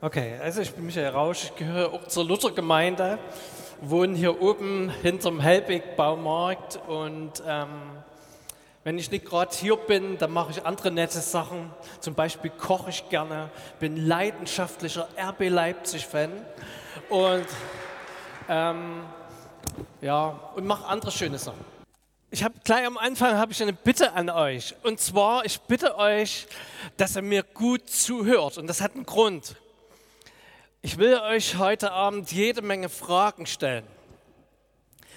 Okay, also ich bin Michael Rausch, ich gehöre auch zur Luthergemeinde, wohne hier oben hinterm Helbig-Baumarkt und ähm, wenn ich nicht gerade hier bin, dann mache ich andere nette Sachen. Zum Beispiel koche ich gerne, bin leidenschaftlicher RB Leipzig-Fan und, ähm, ja, und mache andere schöne Sachen. Ich habe gleich am Anfang habe ich eine Bitte an euch. Und zwar, ich bitte euch, dass ihr mir gut zuhört. Und das hat einen Grund. Ich will euch heute Abend jede Menge Fragen stellen.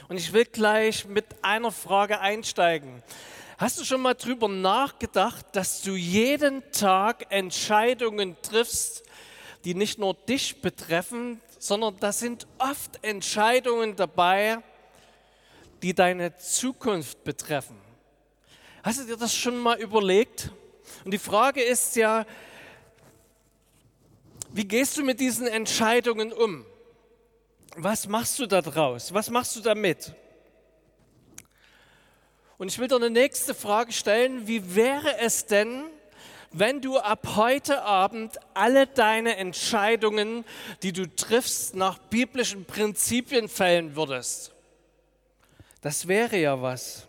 Und ich will gleich mit einer Frage einsteigen. Hast du schon mal darüber nachgedacht, dass du jeden Tag Entscheidungen triffst, die nicht nur dich betreffen, sondern da sind oft Entscheidungen dabei, die deine Zukunft betreffen? Hast du dir das schon mal überlegt? Und die Frage ist ja, wie gehst du mit diesen Entscheidungen um? Was machst du da draus? Was machst du damit? Und ich will dir eine nächste Frage stellen. Wie wäre es denn, wenn du ab heute Abend alle deine Entscheidungen, die du triffst, nach biblischen Prinzipien fällen würdest? Das wäre ja was.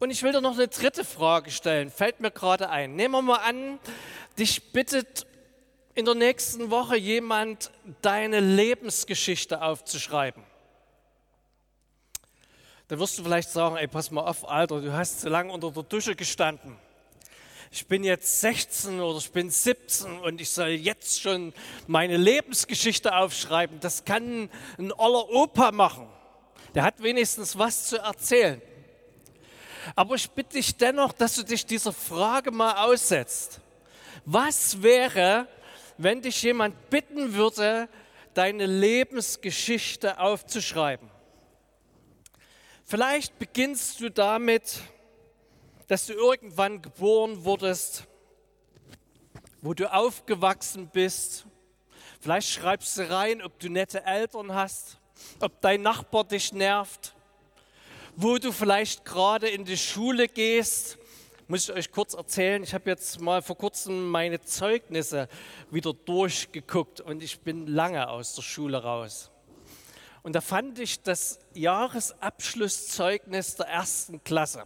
Und ich will dir noch eine dritte Frage stellen, fällt mir gerade ein. Nehmen wir mal an, dich bittet in der nächsten Woche jemand, deine Lebensgeschichte aufzuschreiben. Da wirst du vielleicht sagen, ey, pass mal auf, Alter, du hast so lange unter der Dusche gestanden. Ich bin jetzt 16 oder ich bin 17 und ich soll jetzt schon meine Lebensgeschichte aufschreiben. Das kann ein oller Opa machen. Der hat wenigstens was zu erzählen. Aber ich bitte dich dennoch, dass du dich dieser Frage mal aussetzt. Was wäre, wenn dich jemand bitten würde, deine Lebensgeschichte aufzuschreiben? Vielleicht beginnst du damit, dass du irgendwann geboren wurdest, wo du aufgewachsen bist. Vielleicht schreibst du rein, ob du nette Eltern hast, ob dein Nachbar dich nervt, wo du vielleicht gerade in die Schule gehst muss ich euch kurz erzählen, ich habe jetzt mal vor kurzem meine Zeugnisse wieder durchgeguckt und ich bin lange aus der Schule raus. Und da fand ich das Jahresabschlusszeugnis der ersten Klasse.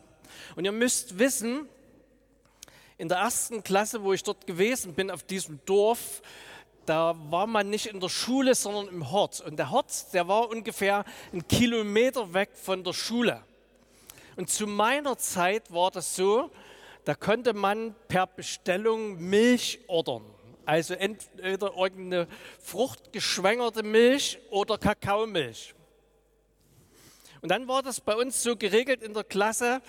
Und ihr müsst wissen, in der ersten Klasse, wo ich dort gewesen bin, auf diesem Dorf, da war man nicht in der Schule, sondern im Hort. Und der Hort, der war ungefähr einen Kilometer weg von der Schule. Und zu meiner Zeit war das so, da konnte man per Bestellung Milch ordern. Also entweder irgendeine fruchtgeschwängerte Milch oder Kakaomilch. Und dann war das bei uns so geregelt in der Klasse,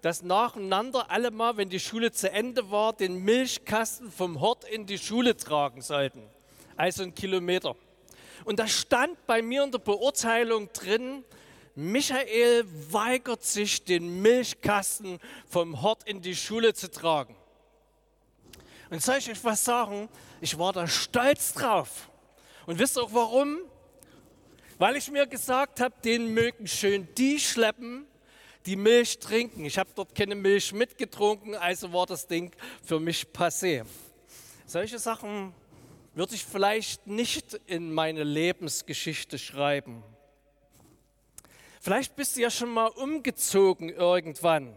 dass nacheinander alle mal, wenn die Schule zu Ende war, den Milchkasten vom Hort in die Schule tragen sollten. Also einen Kilometer. Und da stand bei mir in der Beurteilung drin, Michael weigert sich, den Milchkasten vom Hort in die Schule zu tragen. Und soll ich euch was sagen? Ich war da stolz drauf. Und wisst ihr auch warum? Weil ich mir gesagt habe, den mögen schön die schleppen, die Milch trinken. Ich habe dort keine Milch mitgetrunken, also war das Ding für mich passé. Solche Sachen würde ich vielleicht nicht in meine Lebensgeschichte schreiben. Vielleicht bist du ja schon mal umgezogen irgendwann.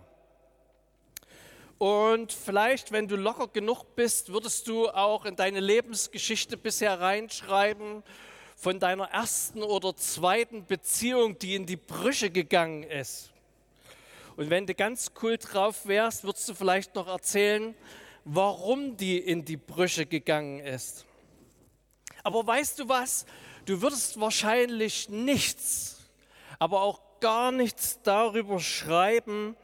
Und vielleicht, wenn du locker genug bist, würdest du auch in deine Lebensgeschichte bisher reinschreiben von deiner ersten oder zweiten Beziehung, die in die Brüche gegangen ist. Und wenn du ganz cool drauf wärst, würdest du vielleicht noch erzählen, warum die in die Brüche gegangen ist. Aber weißt du was? Du würdest wahrscheinlich nichts aber auch gar nichts darüber schreiben,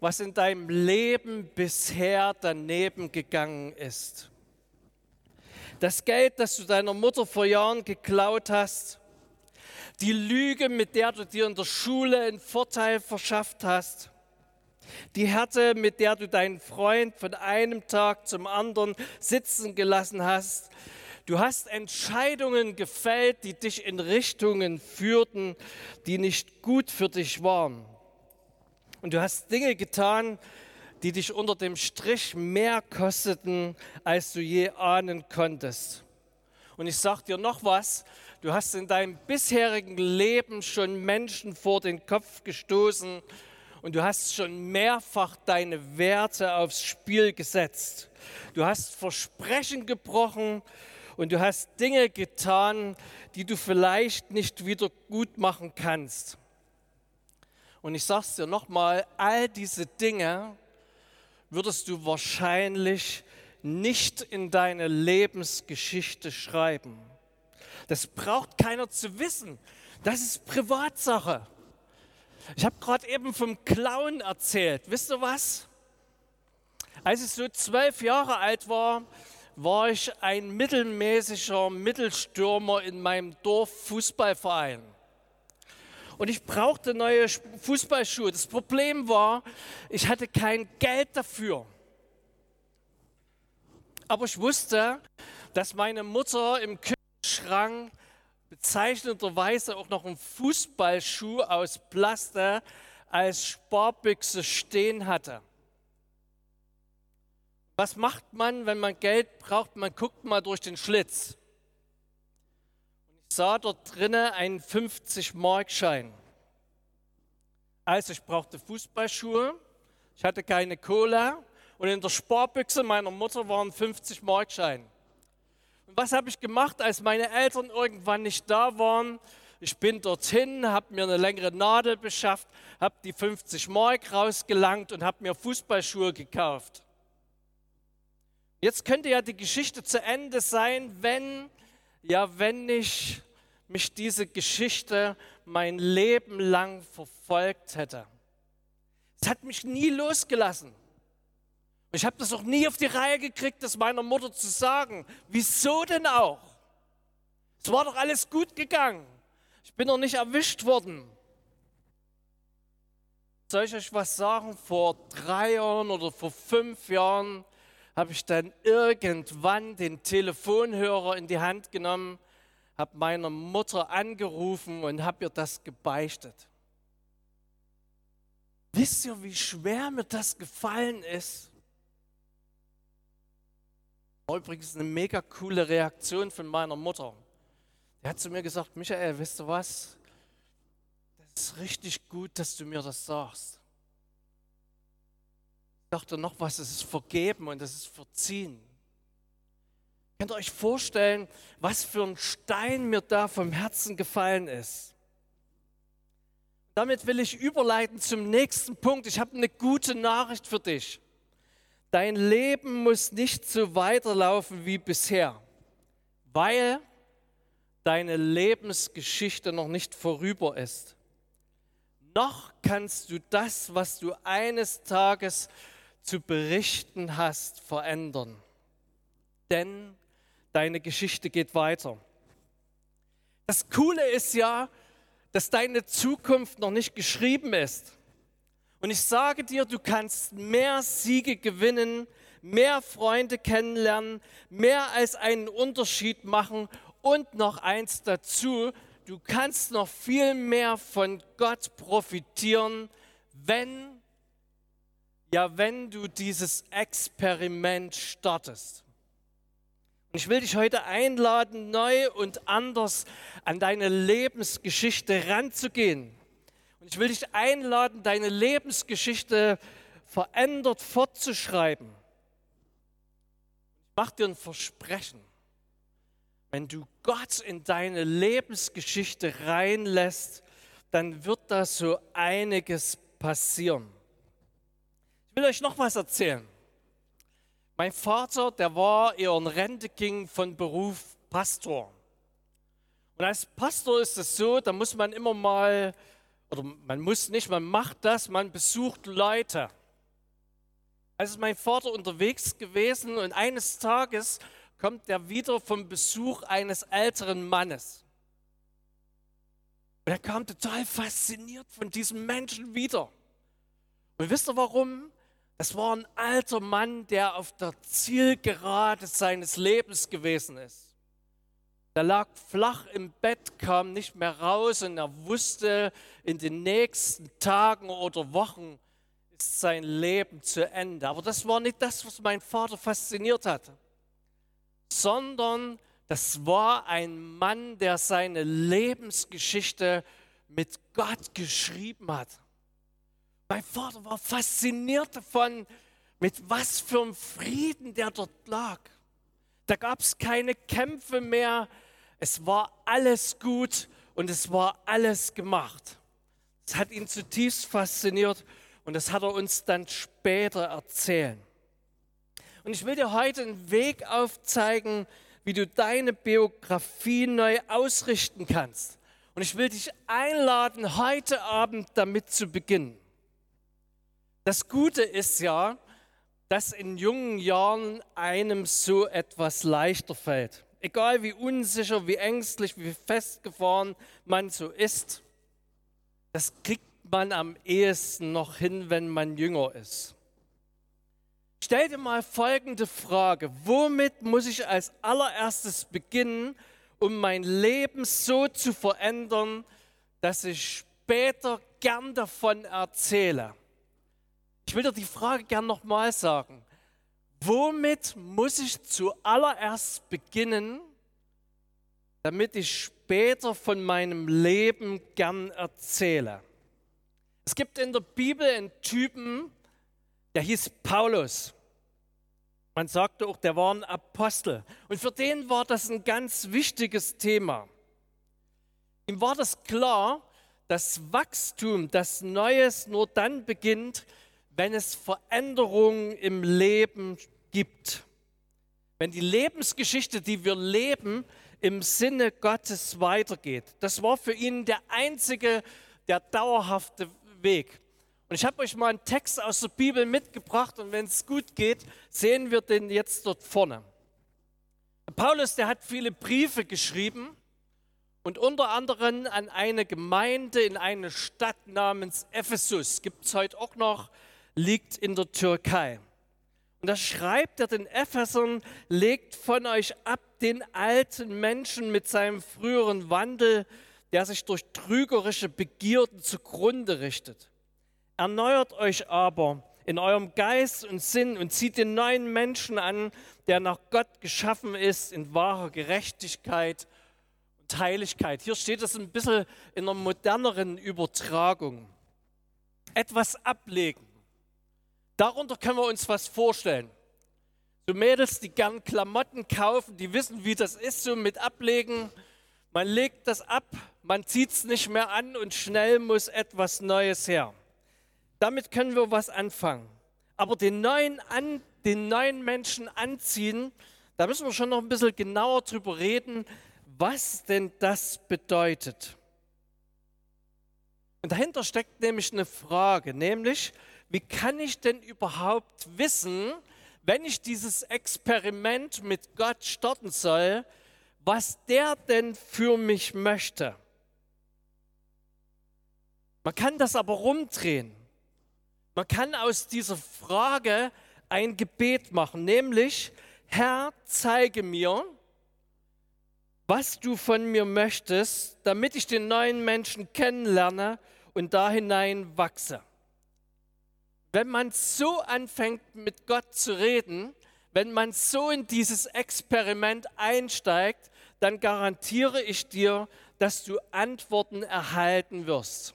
was in deinem Leben bisher daneben gegangen ist. Das Geld, das du deiner Mutter vor Jahren geklaut hast, die Lüge, mit der du dir in der Schule einen Vorteil verschafft hast, die Härte, mit der du deinen Freund von einem Tag zum anderen sitzen gelassen hast, Du hast Entscheidungen gefällt, die dich in Richtungen führten, die nicht gut für dich waren. Und du hast Dinge getan, die dich unter dem Strich mehr kosteten, als du je ahnen konntest. Und ich sage dir noch was, du hast in deinem bisherigen Leben schon Menschen vor den Kopf gestoßen und du hast schon mehrfach deine Werte aufs Spiel gesetzt. Du hast Versprechen gebrochen und du hast Dinge getan, die du vielleicht nicht wieder gut machen kannst. Und ich sage es dir nochmal, all diese Dinge würdest du wahrscheinlich nicht in deine Lebensgeschichte schreiben. Das braucht keiner zu wissen. Das ist Privatsache. Ich habe gerade eben vom Clown erzählt. Wisst ihr was? Als ich so zwölf Jahre alt war, war ich ein mittelmäßiger Mittelstürmer in meinem Dorffußballverein. Und ich brauchte neue Fußballschuhe. Das Problem war, ich hatte kein Geld dafür. Aber ich wusste, dass meine Mutter im Kühlschrank bezeichnenderweise auch noch einen Fußballschuh aus Plaste als Sparbüchse stehen hatte. Was macht man, wenn man Geld braucht? Man guckt mal durch den Schlitz. Ich sah dort drinnen einen 50-Mark-Schein. Also ich brauchte Fußballschuhe, ich hatte keine Cola und in der Sparbüchse meiner Mutter waren 50 Markschein. Und was habe ich gemacht, als meine Eltern irgendwann nicht da waren? Ich bin dorthin, habe mir eine längere Nadel beschafft, habe die 50 Mark rausgelangt und habe mir Fußballschuhe gekauft. Jetzt könnte ja die Geschichte zu Ende sein, wenn, ja, wenn nicht mich diese Geschichte mein Leben lang verfolgt hätte. Es hat mich nie losgelassen. Ich habe das auch nie auf die Reihe gekriegt, das meiner Mutter zu sagen. Wieso denn auch? Es war doch alles gut gegangen. Ich bin noch nicht erwischt worden. Soll ich euch was sagen? Vor drei Jahren oder vor fünf Jahren habe ich dann irgendwann den Telefonhörer in die Hand genommen, habe meiner Mutter angerufen und habe ihr das gebeichtet. Wisst ihr, wie schwer mir das gefallen ist? War übrigens eine mega coole Reaktion von meiner Mutter. Die hat zu mir gesagt, Michael, weißt du was? Das ist richtig gut, dass du mir das sagst dachte noch was, es ist vergeben und es ist verziehen. Könnt ihr euch vorstellen, was für ein Stein mir da vom Herzen gefallen ist? Damit will ich überleiten zum nächsten Punkt. Ich habe eine gute Nachricht für dich. Dein Leben muss nicht so weiterlaufen wie bisher, weil deine Lebensgeschichte noch nicht vorüber ist. Noch kannst du das, was du eines Tages zu berichten hast, verändern. Denn deine Geschichte geht weiter. Das Coole ist ja, dass deine Zukunft noch nicht geschrieben ist. Und ich sage dir, du kannst mehr Siege gewinnen, mehr Freunde kennenlernen, mehr als einen Unterschied machen und noch eins dazu, du kannst noch viel mehr von Gott profitieren, wenn ja, wenn du dieses Experiment startest. Und ich will dich heute einladen, neu und anders an deine Lebensgeschichte ranzugehen. Und ich will dich einladen, deine Lebensgeschichte verändert fortzuschreiben. Ich mache dir ein Versprechen. Wenn du Gott in deine Lebensgeschichte reinlässt, dann wird da so einiges passieren will euch noch was erzählen. Mein Vater, der war eher ein Rente von Beruf Pastor. Und als Pastor ist es so, da muss man immer mal, oder man muss nicht, man macht das, man besucht Leute. Also ist mein Vater unterwegs gewesen und eines Tages kommt er wieder vom Besuch eines älteren Mannes. Und er kam total fasziniert von diesem Menschen wieder. Und wisst ihr warum? Es war ein alter Mann, der auf der Zielgerade seines Lebens gewesen ist. Der lag flach im Bett, kam nicht mehr raus und er wusste, in den nächsten Tagen oder Wochen ist sein Leben zu Ende. Aber das war nicht das, was mein Vater fasziniert hatte, sondern das war ein Mann, der seine Lebensgeschichte mit Gott geschrieben hat. Mein Vater war fasziniert davon, mit was für einem Frieden der dort lag. Da gab es keine Kämpfe mehr. Es war alles gut und es war alles gemacht. Es hat ihn zutiefst fasziniert und das hat er uns dann später erzählt. Und ich will dir heute einen Weg aufzeigen, wie du deine Biografie neu ausrichten kannst. Und ich will dich einladen, heute Abend damit zu beginnen. Das Gute ist ja, dass in jungen Jahren einem so etwas leichter fällt. Egal wie unsicher, wie ängstlich, wie festgefahren man so ist, das kriegt man am ehesten noch hin, wenn man jünger ist. Stell dir mal folgende Frage. Womit muss ich als allererstes beginnen, um mein Leben so zu verändern, dass ich später gern davon erzähle? Ich will dir die Frage gern nochmal sagen. Womit muss ich zuallererst beginnen, damit ich später von meinem Leben gern erzähle? Es gibt in der Bibel einen Typen, der hieß Paulus. Man sagte auch, der war ein Apostel. Und für den war das ein ganz wichtiges Thema. Ihm war das klar, dass Wachstum, das Neues nur dann beginnt, wenn es Veränderungen im Leben gibt. Wenn die Lebensgeschichte, die wir leben, im Sinne Gottes weitergeht. Das war für ihn der einzige, der dauerhafte Weg. Und ich habe euch mal einen Text aus der Bibel mitgebracht und wenn es gut geht, sehen wir den jetzt dort vorne. Paulus, der hat viele Briefe geschrieben und unter anderem an eine Gemeinde in eine Stadt namens Ephesus. Gibt es heute auch noch liegt in der Türkei. Und da schreibt er den Ephesern, legt von euch ab den alten Menschen mit seinem früheren Wandel, der sich durch trügerische Begierden zugrunde richtet. Erneuert euch aber in eurem Geist und Sinn und zieht den neuen Menschen an, der nach Gott geschaffen ist, in wahrer Gerechtigkeit und Heiligkeit. Hier steht es ein bisschen in einer moderneren Übertragung. Etwas ablegen Darunter können wir uns was vorstellen. So Mädels, die gern Klamotten kaufen, die wissen, wie das ist, so mit Ablegen. Man legt das ab, man zieht es nicht mehr an und schnell muss etwas Neues her. Damit können wir was anfangen. Aber den neuen, an, den neuen Menschen anziehen, da müssen wir schon noch ein bisschen genauer drüber reden, was denn das bedeutet. Und dahinter steckt nämlich eine Frage, nämlich, wie kann ich denn überhaupt wissen, wenn ich dieses Experiment mit Gott starten soll, was der denn für mich möchte? Man kann das aber rumdrehen. Man kann aus dieser Frage ein Gebet machen, nämlich, Herr, zeige mir, was du von mir möchtest, damit ich den neuen Menschen kennenlerne und da hinein wachse wenn man so anfängt mit Gott zu reden, wenn man so in dieses Experiment einsteigt, dann garantiere ich dir, dass du Antworten erhalten wirst.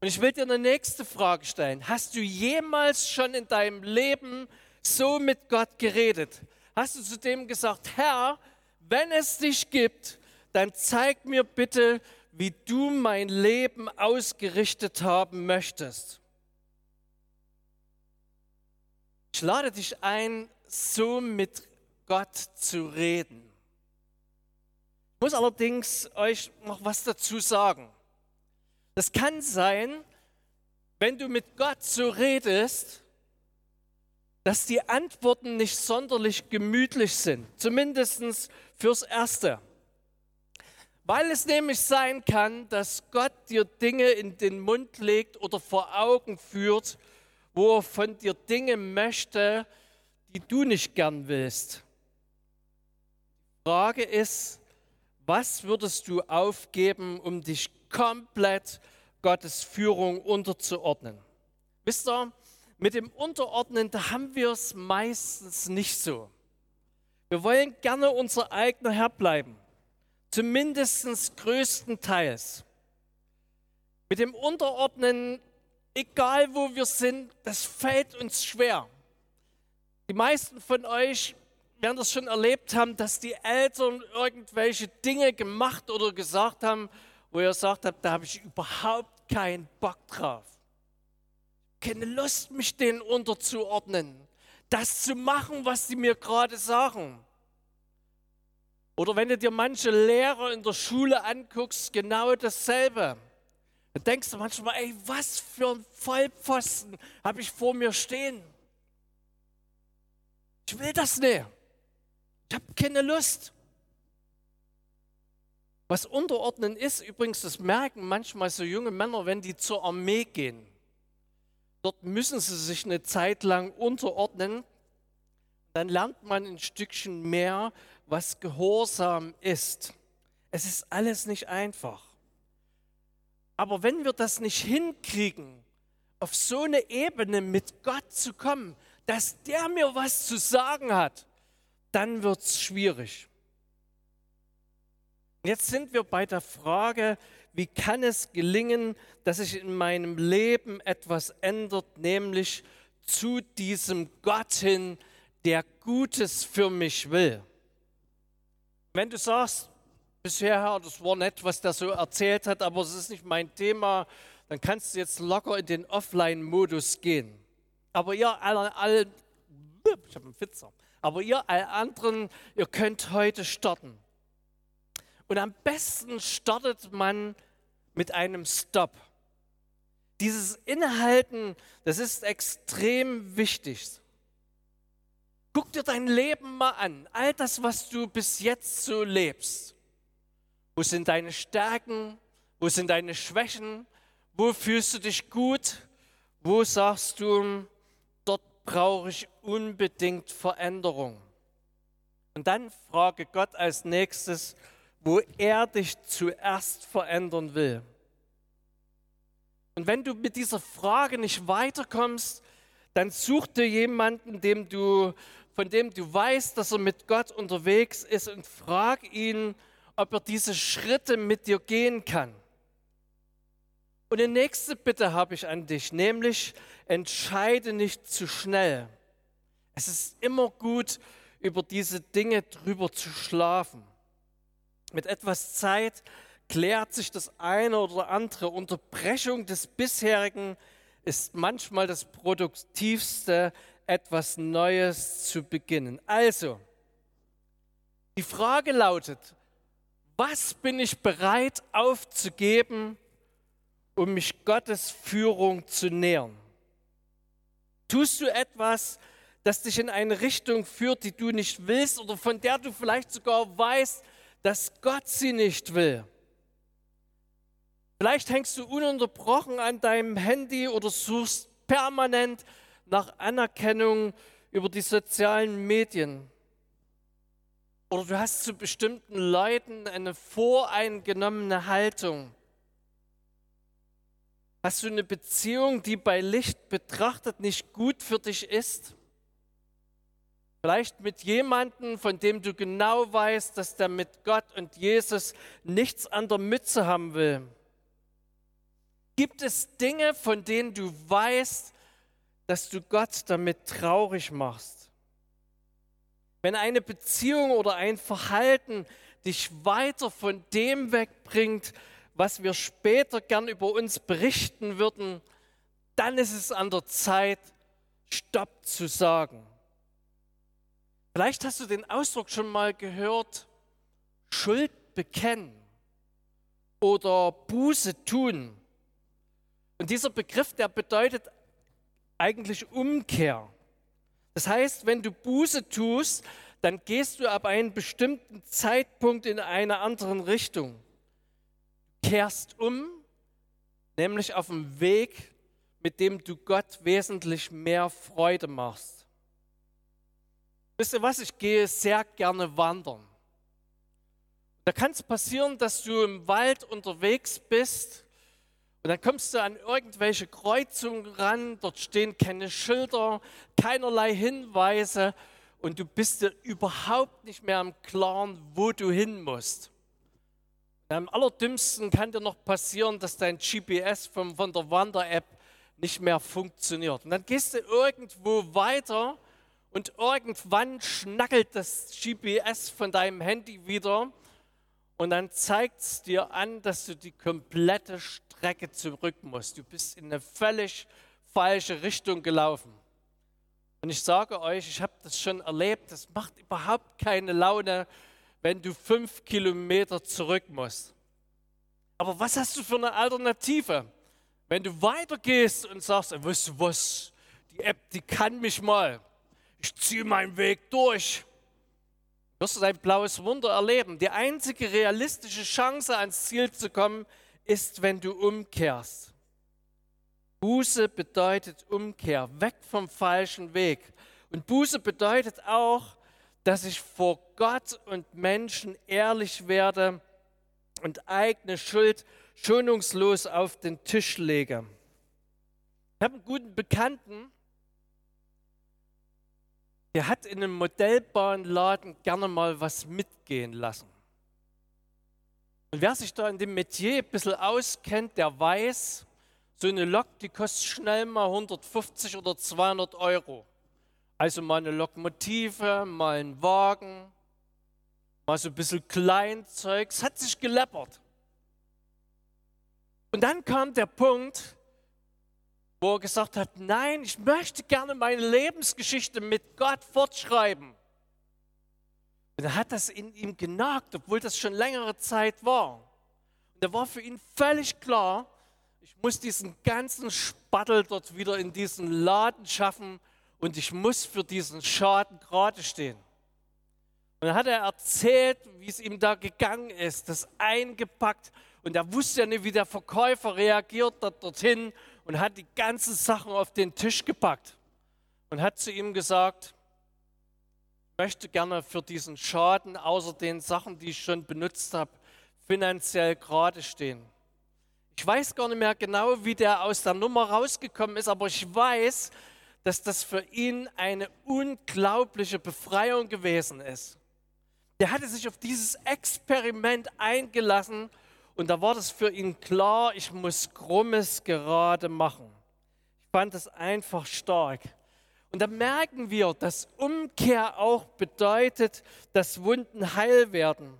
Und ich will dir eine nächste Frage stellen. Hast du jemals schon in deinem Leben so mit Gott geredet? Hast du zu dem gesagt, Herr, wenn es dich gibt, dann zeig mir bitte, wie du mein Leben ausgerichtet haben möchtest. Ich lade dich ein, so mit Gott zu reden. Ich muss allerdings euch noch was dazu sagen. Das kann sein, wenn du mit Gott so redest, dass die Antworten nicht sonderlich gemütlich sind, zumindest fürs Erste. Weil es nämlich sein kann, dass Gott dir Dinge in den Mund legt oder vor Augen führt, wo er von dir Dinge möchte, die du nicht gern willst. Die Frage ist, was würdest du aufgeben, um dich komplett Gottes Führung unterzuordnen? Wisst ihr, mit dem Unterordnen, da haben wir es meistens nicht so. Wir wollen gerne unser eigener Herr bleiben, zumindest größtenteils. Mit dem Unterordnen, egal wo wir sind, das fällt uns schwer. Die meisten von euch werden das schon erlebt haben, dass die Eltern irgendwelche Dinge gemacht oder gesagt haben, wo ihr sagt habt, da habe ich überhaupt keinen Bock drauf. Keine Lust, mich denen unterzuordnen, das zu machen, was sie mir gerade sagen. Oder wenn du dir manche Lehrer in der Schule anguckst, genau dasselbe. Da denkst du manchmal, ey, was für ein Vollpfosten habe ich vor mir stehen. Ich will das nicht. Ich habe keine Lust. Was unterordnen ist, übrigens, das merken manchmal so junge Männer, wenn die zur Armee gehen. Dort müssen sie sich eine Zeit lang unterordnen. Dann lernt man ein Stückchen mehr, was Gehorsam ist. Es ist alles nicht einfach. Aber wenn wir das nicht hinkriegen, auf so eine Ebene mit Gott zu kommen, dass der mir was zu sagen hat, dann wird es schwierig. Jetzt sind wir bei der Frage, wie kann es gelingen, dass sich in meinem Leben etwas ändert, nämlich zu diesem Gott hin, der Gutes für mich will. Wenn du sagst, bisher, das war nett, was der so erzählt hat, aber es ist nicht mein Thema, dann kannst du jetzt locker in den Offline-Modus gehen. Aber ihr alle, alle ich habe einen Fitzer, aber ihr alle anderen, ihr könnt heute starten. Und am besten startet man mit einem Stop. Dieses Inhalten, das ist extrem wichtig. Guck dir dein Leben mal an, all das, was du bis jetzt so lebst. Wo sind deine Stärken? Wo sind deine Schwächen? Wo fühlst du dich gut? Wo sagst du, dort brauche ich unbedingt Veränderung? Und dann frage Gott als nächstes, wo er dich zuerst verändern will. Und wenn du mit dieser Frage nicht weiterkommst, dann such dir jemanden, dem du, von dem du weißt, dass er mit Gott unterwegs ist und frag ihn, ob er diese Schritte mit dir gehen kann. Und die nächste Bitte habe ich an dich, nämlich entscheide nicht zu schnell. Es ist immer gut, über diese Dinge drüber zu schlafen. Mit etwas Zeit klärt sich das eine oder andere. Unterbrechung des bisherigen ist manchmal das Produktivste, etwas Neues zu beginnen. Also, die Frage lautet, was bin ich bereit aufzugeben, um mich Gottes Führung zu nähern? Tust du etwas, das dich in eine Richtung führt, die du nicht willst oder von der du vielleicht sogar weißt, dass Gott sie nicht will. Vielleicht hängst du ununterbrochen an deinem Handy oder suchst permanent nach Anerkennung über die sozialen Medien. Oder du hast zu bestimmten Leuten eine voreingenommene Haltung. Hast du eine Beziehung, die bei Licht betrachtet nicht gut für dich ist? Vielleicht mit jemandem, von dem du genau weißt, dass der mit Gott und Jesus nichts an der Mütze haben will. Gibt es Dinge, von denen du weißt, dass du Gott damit traurig machst? Wenn eine Beziehung oder ein Verhalten dich weiter von dem wegbringt, was wir später gern über uns berichten würden, dann ist es an der Zeit, Stopp zu sagen. Vielleicht hast du den Ausdruck schon mal gehört, Schuld bekennen oder Buße tun. Und dieser Begriff, der bedeutet eigentlich Umkehr. Das heißt, wenn du Buße tust, dann gehst du ab einem bestimmten Zeitpunkt in eine andere Richtung. Kehrst um, nämlich auf dem Weg, mit dem du Gott wesentlich mehr Freude machst. Wisst ihr was, ich gehe sehr gerne wandern. Da kann es passieren, dass du im Wald unterwegs bist Und dann kommst du an irgendwelche Kreuzungen ran, dort stehen keine Schilder, keinerlei Hinweise und du bist dir überhaupt nicht mehr am Klaren, wo du hin musst. Am allerdümmsten kann dir noch passieren, dass dein GPS von, von der Wander-App nicht mehr funktioniert. Und dann gehst du irgendwo weiter und irgendwann schnackelt das GPS von deinem Handy wieder und dann zeigt es dir an, dass du die komplette Strecke zurück musst. Du bist in eine völlig falsche Richtung gelaufen. Und ich sage euch, ich habe das schon erlebt, das macht überhaupt keine Laune, wenn du fünf Kilometer zurück musst. Aber was hast du für eine Alternative? Wenn du weitergehst und sagst, weißt du was, die App, die kann mich mal. Ich ziehe meinen Weg durch. Wirst du dein blaues Wunder erleben. Die einzige realistische Chance, ans Ziel zu kommen, ist, wenn du umkehrst. Buße bedeutet Umkehr, weg vom falschen Weg. Und Buße bedeutet auch, dass ich vor Gott und Menschen ehrlich werde und eigene Schuld schonungslos auf den Tisch lege. Ich habe einen guten Bekannten, der hat in einem Modellbahnladen gerne mal was mitgehen lassen. Und wer sich da in dem Metier ein bisschen auskennt, der weiß, so eine Lok, die kostet schnell mal 150 oder 200 Euro. Also mal eine Lokomotive, mal ein Wagen, mal so ein bisschen Kleinzeug. Es hat sich geleppert. Und dann kam der Punkt, wo er gesagt hat, nein, ich möchte gerne meine Lebensgeschichte mit Gott fortschreiben. Und er hat das in ihm genagt, obwohl das schon längere Zeit war. Und da war für ihn völlig klar, ich muss diesen ganzen Spattel dort wieder in diesen Laden schaffen und ich muss für diesen Schaden gerade stehen. Und dann hat er erzählt, wie es ihm da gegangen ist, das eingepackt und er wusste ja nicht, wie der Verkäufer reagiert dort, dorthin und hat die ganzen Sachen auf den Tisch gepackt und hat zu ihm gesagt, möchte gerne für diesen Schaden, außer den Sachen, die ich schon benutzt habe, finanziell gerade stehen. Ich weiß gar nicht mehr genau, wie der aus der Nummer rausgekommen ist, aber ich weiß, dass das für ihn eine unglaubliche Befreiung gewesen ist. Der hatte sich auf dieses Experiment eingelassen und da war das für ihn klar, ich muss Krummes gerade machen. Ich fand das einfach stark. Und da merken wir, dass Umkehr auch bedeutet, dass Wunden heil werden.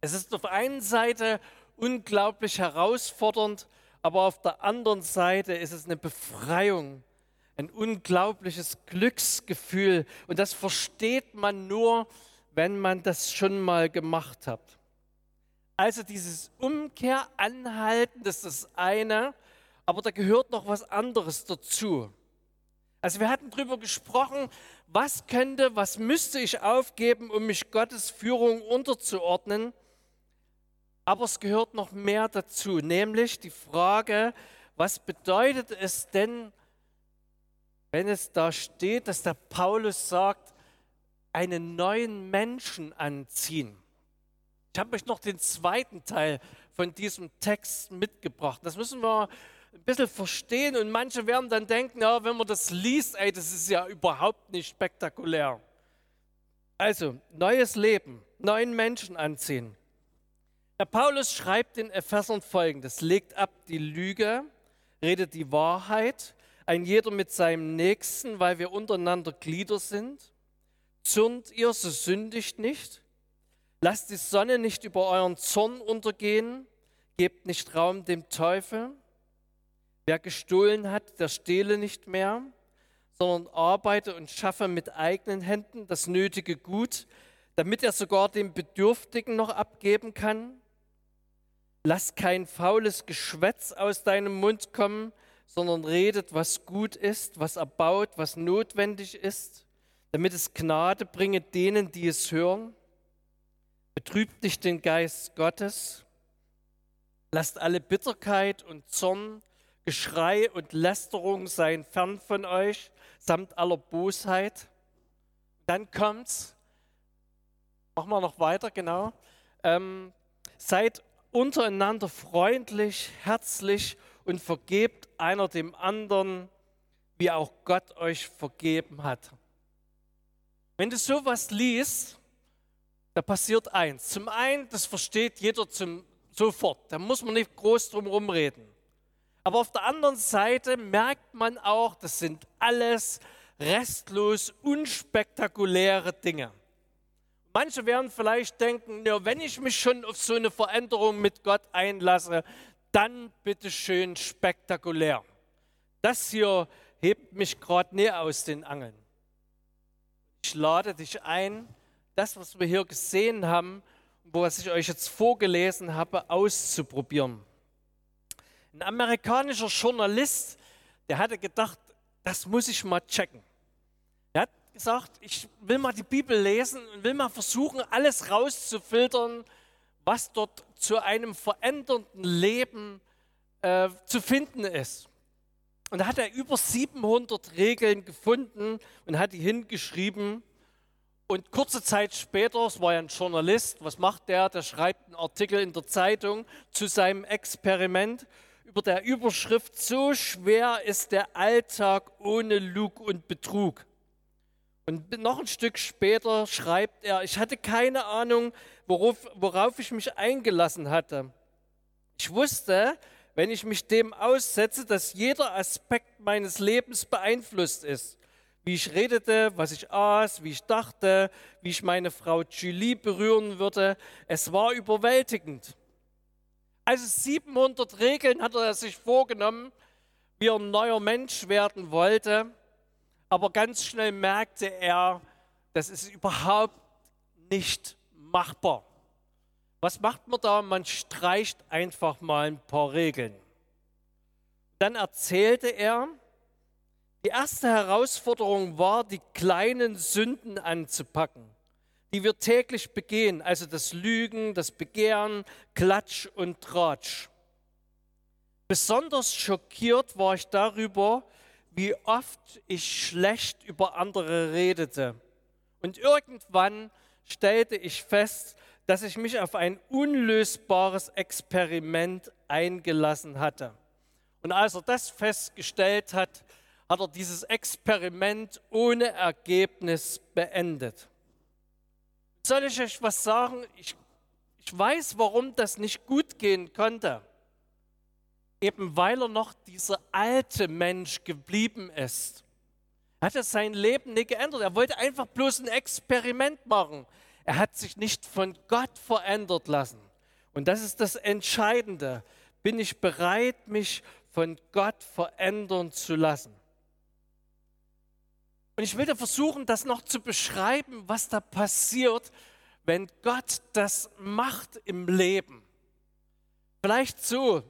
Es ist auf einen Seite unglaublich herausfordernd, aber auf der anderen Seite ist es eine Befreiung, ein unglaubliches Glücksgefühl. Und das versteht man nur, wenn man das schon mal gemacht hat. Also dieses Umkehr anhalten, das ist das eine, aber da gehört noch was anderes dazu. Also wir hatten darüber gesprochen, was könnte, was müsste ich aufgeben, um mich Gottes Führung unterzuordnen. Aber es gehört noch mehr dazu, nämlich die Frage, was bedeutet es denn, wenn es da steht, dass der Paulus sagt, einen neuen Menschen anziehen. Ich habe euch noch den zweiten Teil von diesem Text mitgebracht. Das müssen wir ein bisschen verstehen und manche werden dann denken, ja, wenn man das liest, ey, das ist ja überhaupt nicht spektakulär. Also, neues Leben, neuen Menschen anziehen. Der Paulus schreibt in Ephesern folgendes: Legt ab die Lüge, redet die Wahrheit, ein jeder mit seinem Nächsten, weil wir untereinander Glieder sind. Zürnt ihr, so sündigt nicht. Lasst die Sonne nicht über euren Zorn untergehen, gebt nicht Raum dem Teufel. Wer gestohlen hat, der stehle nicht mehr, sondern arbeite und schaffe mit eigenen Händen das nötige Gut, damit er sogar dem Bedürftigen noch abgeben kann. Lass kein faules Geschwätz aus deinem Mund kommen, sondern redet, was gut ist, was erbaut, was notwendig ist, damit es Gnade bringe denen, die es hören. Betrübt nicht den Geist Gottes. Lasst alle Bitterkeit und Zorn, Geschrei und Lästerung sein fern von euch, samt aller Bosheit. Dann kommt's. Machen wir noch weiter, genau. Ähm, seid untereinander freundlich, herzlich und vergebt einer dem anderen, wie auch Gott euch vergeben hat. Wenn du sowas liest, da passiert eins. Zum einen, das versteht jeder zum, sofort. Da muss man nicht groß drum herum reden. Aber auf der anderen Seite merkt man auch, das sind alles restlos unspektakuläre Dinge. Manche werden vielleicht denken, ja, wenn ich mich schon auf so eine Veränderung mit Gott einlasse, dann bitte schön spektakulär. Das hier hebt mich gerade näher aus den Angeln. Ich lade dich ein, das, was wir hier gesehen haben, was ich euch jetzt vorgelesen habe, auszuprobieren. Ein amerikanischer Journalist, der hatte gedacht, das muss ich mal checken. Er hat gesagt, ich will mal die Bibel lesen und will mal versuchen, alles rauszufiltern, was dort zu einem verändernden Leben äh, zu finden ist. Und da hat er über 700 Regeln gefunden und hat die hingeschrieben. Und kurze Zeit später, es war ja ein Journalist, was macht der? Der schreibt einen Artikel in der Zeitung zu seinem Experiment über der Überschrift So schwer ist der Alltag ohne Lug und Betrug. Und noch ein Stück später schreibt er, ich hatte keine Ahnung, worauf, worauf ich mich eingelassen hatte. Ich wusste, wenn ich mich dem aussetze, dass jeder Aspekt meines Lebens beeinflusst ist. Wie ich redete, was ich aß, wie ich dachte, wie ich meine Frau Julie berühren würde. Es war überwältigend. Also 700 Regeln hat er sich vorgenommen, wie er ein neuer Mensch werden wollte. Aber ganz schnell merkte er, das ist überhaupt nicht machbar. Was macht man da? Man streicht einfach mal ein paar Regeln. Dann erzählte er, die erste Herausforderung war, die kleinen Sünden anzupacken, die wir täglich begehen, also das Lügen, das Begehren, Klatsch und Tratsch. Besonders schockiert war ich darüber, wie oft ich schlecht über andere redete. Und irgendwann stellte ich fest, dass ich mich auf ein unlösbares Experiment eingelassen hatte. Und als er das festgestellt hat, hat er dieses Experiment ohne Ergebnis beendet. Soll ich euch was sagen? Ich, ich weiß, warum das nicht gut gehen konnte. Eben weil er noch dieser alte Mensch geblieben ist. Er hat sein Leben nicht geändert. Er wollte einfach bloß ein Experiment machen. Er hat sich nicht von Gott verändert lassen. Und das ist das Entscheidende. Bin ich bereit, mich von Gott verändern zu lassen? Und ich will da versuchen, das noch zu beschreiben, was da passiert, wenn Gott das macht im Leben. Vielleicht so,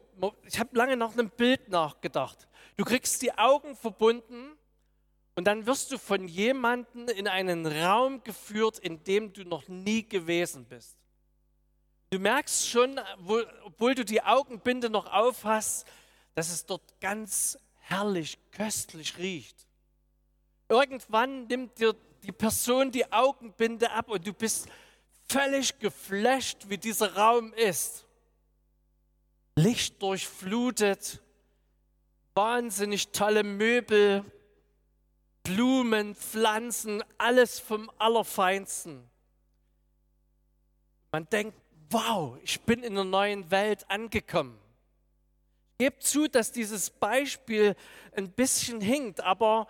ich habe lange nach einem Bild nachgedacht. Du kriegst die Augen verbunden und dann wirst du von jemandem in einen Raum geführt, in dem du noch nie gewesen bist. Du merkst schon, obwohl du die Augenbinde noch auf hast, dass es dort ganz herrlich, köstlich riecht. Irgendwann nimmt dir die Person die Augenbinde ab und du bist völlig geflasht, wie dieser Raum ist. Licht durchflutet, wahnsinnig tolle Möbel, Blumen, Pflanzen, alles vom Allerfeinsten. Man denkt, wow, ich bin in einer neuen Welt angekommen. Gebt zu, dass dieses Beispiel ein bisschen hinkt, aber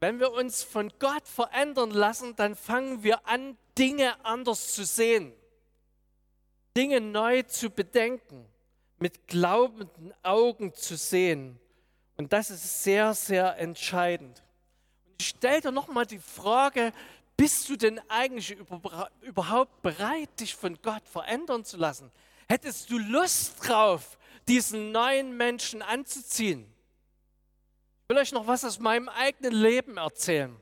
wenn wir uns von Gott verändern lassen, dann fangen wir an, Dinge anders zu sehen, Dinge neu zu bedenken, mit glaubenden Augen zu sehen. Und das ist sehr, sehr entscheidend ich stelle dir nochmal die Frage, bist du denn eigentlich überhaupt bereit, dich von Gott verändern zu lassen? Hättest du Lust drauf, diesen neuen Menschen anzuziehen? Ich will euch noch was aus meinem eigenen Leben erzählen.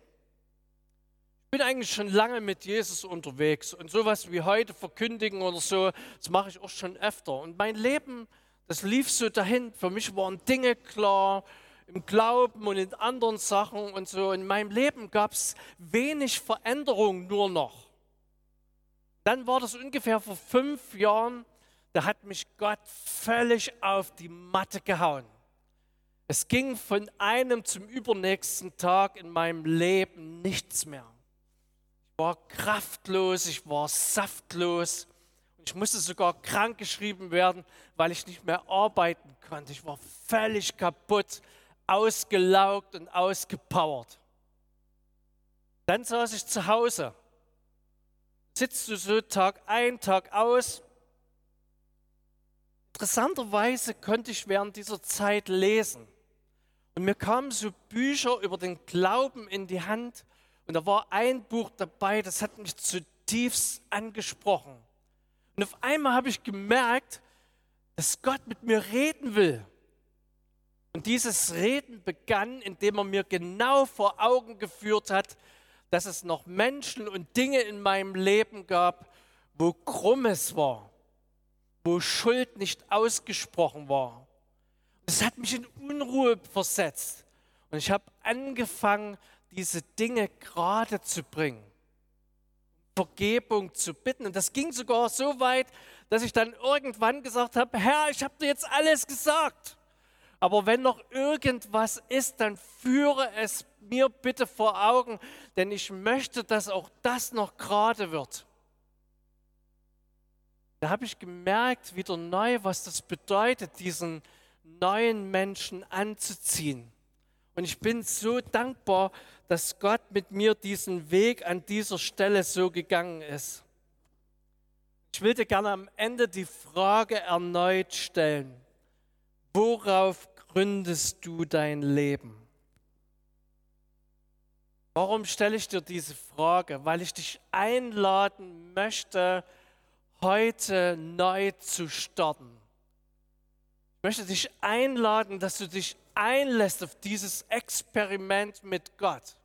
Ich bin eigentlich schon lange mit Jesus unterwegs und sowas wie heute verkündigen oder so, das mache ich auch schon öfter. Und mein Leben, das lief so dahin. Für mich waren Dinge klar, im Glauben und in anderen Sachen und so. In meinem Leben gab es wenig Veränderung nur noch. Dann war das ungefähr vor fünf Jahren, da hat mich Gott völlig auf die Matte gehauen. Es ging von einem zum übernächsten Tag in meinem Leben nichts mehr. Ich war kraftlos, ich war saftlos. Ich musste sogar krank geschrieben werden, weil ich nicht mehr arbeiten konnte. Ich war völlig kaputt, ausgelaugt und ausgepowert. Dann saß ich zu Hause. Sitzt du so Tag ein, Tag aus. Interessanterweise konnte ich während dieser Zeit lesen. Und mir kamen so Bücher über den Glauben in die Hand. Und da war ein Buch dabei, das hat mich zutiefst angesprochen. Und auf einmal habe ich gemerkt, dass Gott mit mir reden will. Und dieses Reden begann, indem er mir genau vor Augen geführt hat, dass es noch Menschen und Dinge in meinem Leben gab, wo Krummes war, wo Schuld nicht ausgesprochen war. Das hat mich in Unruhe versetzt. Und ich habe angefangen, diese Dinge gerade zu bringen. Vergebung zu bitten. Und das ging sogar so weit, dass ich dann irgendwann gesagt habe, Herr, ich habe dir jetzt alles gesagt. Aber wenn noch irgendwas ist, dann führe es mir bitte vor Augen, denn ich möchte, dass auch das noch gerade wird. Da habe ich gemerkt, wieder neu, was das bedeutet, diesen neuen Menschen anzuziehen. Und ich bin so dankbar, dass Gott mit mir diesen Weg an dieser Stelle so gegangen ist. Ich will dir gerne am Ende die Frage erneut stellen. Worauf gründest du dein Leben? Warum stelle ich dir diese Frage? Weil ich dich einladen möchte, heute neu zu starten. Ich möchte dich einladen, dass du dich einlässt auf dieses Experiment mit Gott.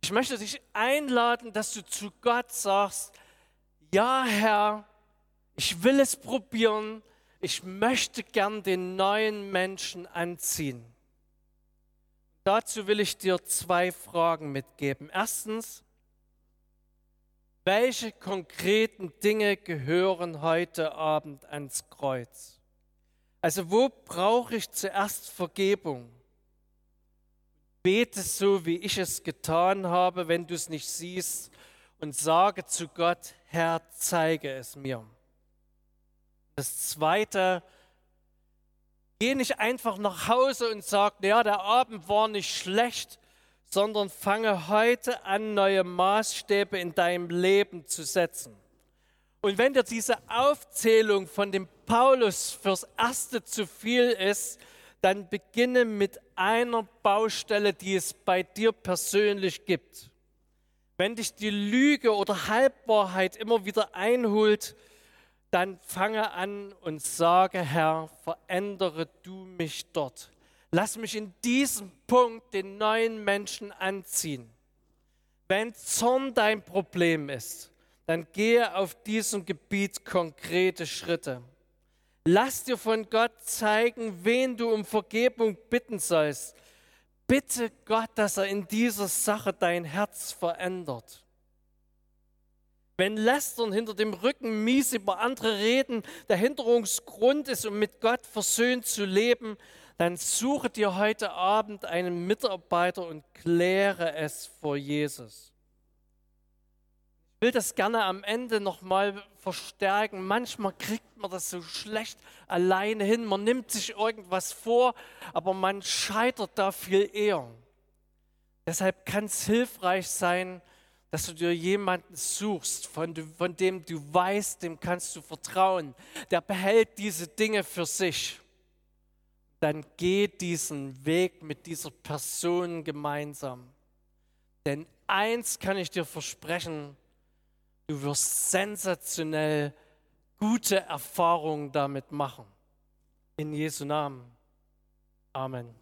Ich möchte dich einladen, dass du zu Gott sagst, ja Herr, ich will es probieren, ich möchte gern den neuen Menschen anziehen. Dazu will ich dir zwei Fragen mitgeben. Erstens, welche konkreten Dinge gehören heute Abend ans Kreuz? Also wo brauche ich zuerst Vergebung? Bete so, wie ich es getan habe, wenn du es nicht siehst, und sage zu Gott, Herr, zeige es mir. Das Zweite, geh nicht einfach nach Hause und sag, ja, der Abend war nicht schlecht, sondern fange heute an, neue Maßstäbe in deinem Leben zu setzen. Und wenn dir diese Aufzählung von dem Paulus fürs Erste zu viel ist, dann beginne mit einer Baustelle, die es bei dir persönlich gibt. Wenn dich die Lüge oder Halbwahrheit immer wieder einholt, dann fange an und sage, Herr, verändere du mich dort. Lass mich in diesem Punkt den neuen Menschen anziehen. Wenn Zorn dein Problem ist, dann gehe auf diesem Gebiet konkrete Schritte. Lass dir von Gott zeigen, wen du um Vergebung bitten sollst. Bitte Gott, dass er in dieser Sache dein Herz verändert. Wenn Lästern hinter dem Rücken mies über andere reden der Hinderungsgrund ist, um mit Gott versöhnt zu leben, dann suche dir heute Abend einen Mitarbeiter und kläre es vor Jesus will das gerne am Ende nochmal verstärken. Manchmal kriegt man das so schlecht alleine hin. Man nimmt sich irgendwas vor, aber man scheitert da viel eher. Deshalb kann es hilfreich sein, dass du dir jemanden suchst, von, von dem du weißt, dem kannst du vertrauen. Der behält diese Dinge für sich. Dann geh diesen Weg mit dieser Person gemeinsam. Denn eins kann ich dir versprechen, Du wirst sensationell gute Erfahrungen damit machen. In Jesu Namen. Amen.